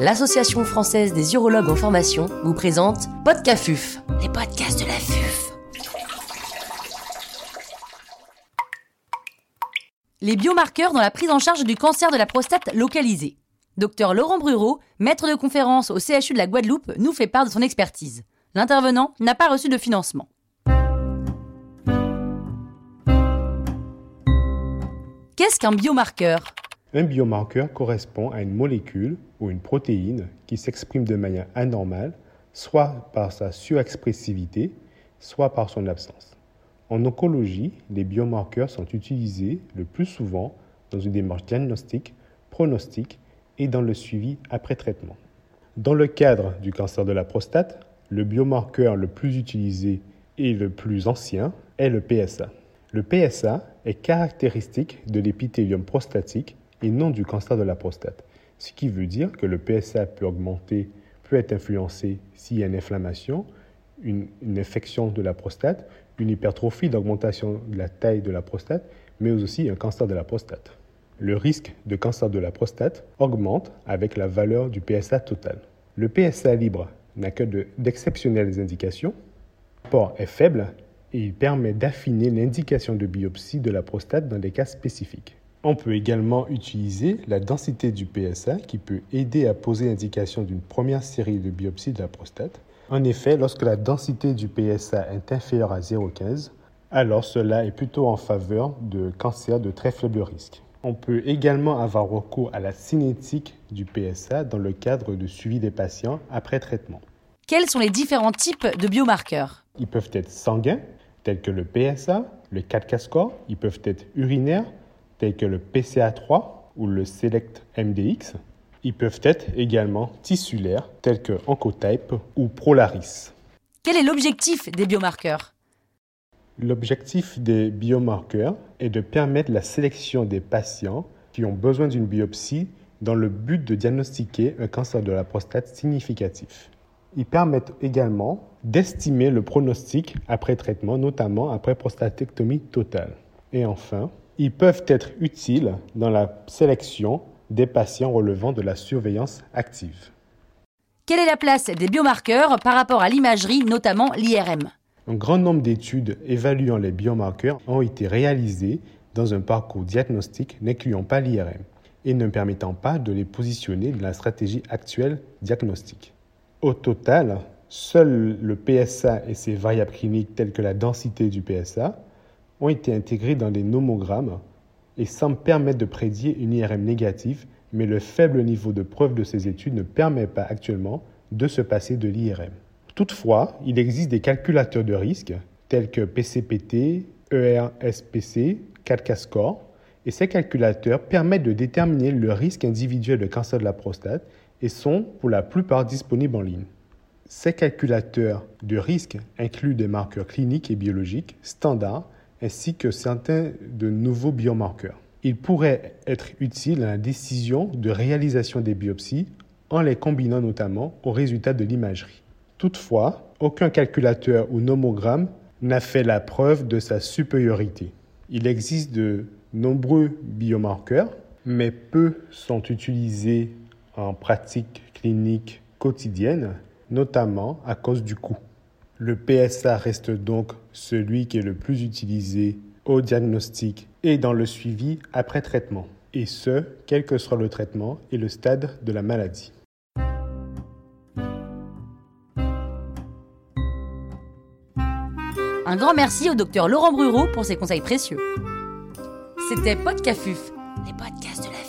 l'Association française des urologues en formation vous présente Podcafuf, les podcasts de la FUF. Les biomarqueurs dans la prise en charge du cancer de la prostate localisé. Docteur Laurent Brureau, maître de conférence au CHU de la Guadeloupe, nous fait part de son expertise. L'intervenant n'a pas reçu de financement. Qu'est-ce qu'un biomarqueur? Un biomarqueur correspond à une molécule ou une protéine qui s'exprime de manière anormale, soit par sa surexpressivité, soit par son absence. En oncologie, les biomarqueurs sont utilisés le plus souvent dans une démarche diagnostique, pronostique et dans le suivi après traitement. Dans le cadre du cancer de la prostate, le biomarqueur le plus utilisé et le plus ancien est le PSA. Le PSA est caractéristique de l'épithélium prostatique et non du cancer de la prostate, ce qui veut dire que le PSA peut augmenter, peut être influencé s'il y a une inflammation, une, infection de la prostate, une hypertrophie d'augmentation de la taille de la prostate, mais aussi un cancer de la prostate. Le risque de cancer de la prostate augmente avec la valeur du PSA total. Le PSA libre n'a que d'exceptionnelles indications. Le rapport est faible et il permet d'affiner l'indication de biopsie de la prostate dans des cas spécifiques. On peut également utiliser la densité du PSA qui peut aider à poser l'indication d'une première série de biopsies de la prostate. En effet, lorsque la densité du PSA est inférieure à 0,15, alors cela est plutôt en faveur de cancer de très faible risque. On peut également avoir recours à la cinétique du PSA dans le cadre de suivi des patients après traitement. Quels sont les différents types de biomarqueurs? Ils peuvent être sanguins, tels que le PSA, le 4 score. Ils peuvent être urinaires, tels que le PCA3 ou le Select MDX. Ils peuvent être également tissulaires, tels que Oncotype ou Prolaris. Quel est l'objectif des biomarqueurs? L'objectif des biomarqueurs est de permettre la sélection des patients qui ont besoin d'une biopsie dans le but de diagnostiquer un cancer de la prostate significatif. Ils permettent également d'estimer le pronostic après traitement, notamment après prostatectomie totale. Et enfin, ils peuvent être utiles dans la sélection des patients relevant de la surveillance active. Quelle est la place des biomarqueurs par rapport à l'imagerie, notamment l'IRM Un grand nombre d'études évaluant les biomarqueurs ont été réalisées dans un parcours diagnostique n'incluant pas l'IRM et ne permettant pas de les positionner dans la stratégie actuelle diagnostique. Au total, seul le PSA et ses variables cliniques telles que la densité du PSA ont été intégrés dans des nomogrammes et semblent permettre de prédire une IRM négative, mais le faible niveau de preuve de ces études ne permet pas actuellement de se passer de l'IRM. Toutefois, il existe des calculateurs de risque tels que PCPT, ERSPC, 4 score et ces calculateurs permettent de déterminer le risque individuel de cancer de la prostate et sont pour la plupart disponibles en ligne. Ces calculateurs de risque incluent des marqueurs cliniques et biologiques standards ainsi que certains de nouveaux biomarqueurs. Ils pourraient être utiles à la décision de réalisation des biopsies en les combinant notamment aux résultats de l'imagerie. Toutefois, aucun calculateur ou nomogramme n'a fait la preuve de sa supériorité. Il existe de nombreux biomarqueurs, mais peu sont utilisés en pratique clinique quotidienne, notamment à cause du coût. Le PSA reste donc celui qui est le plus utilisé au diagnostic et dans le suivi après traitement, et ce, quel que soit le traitement et le stade de la maladie. Un grand merci au docteur Laurent Brureau pour ses conseils précieux. C'était Podcafuf, les podcasts de la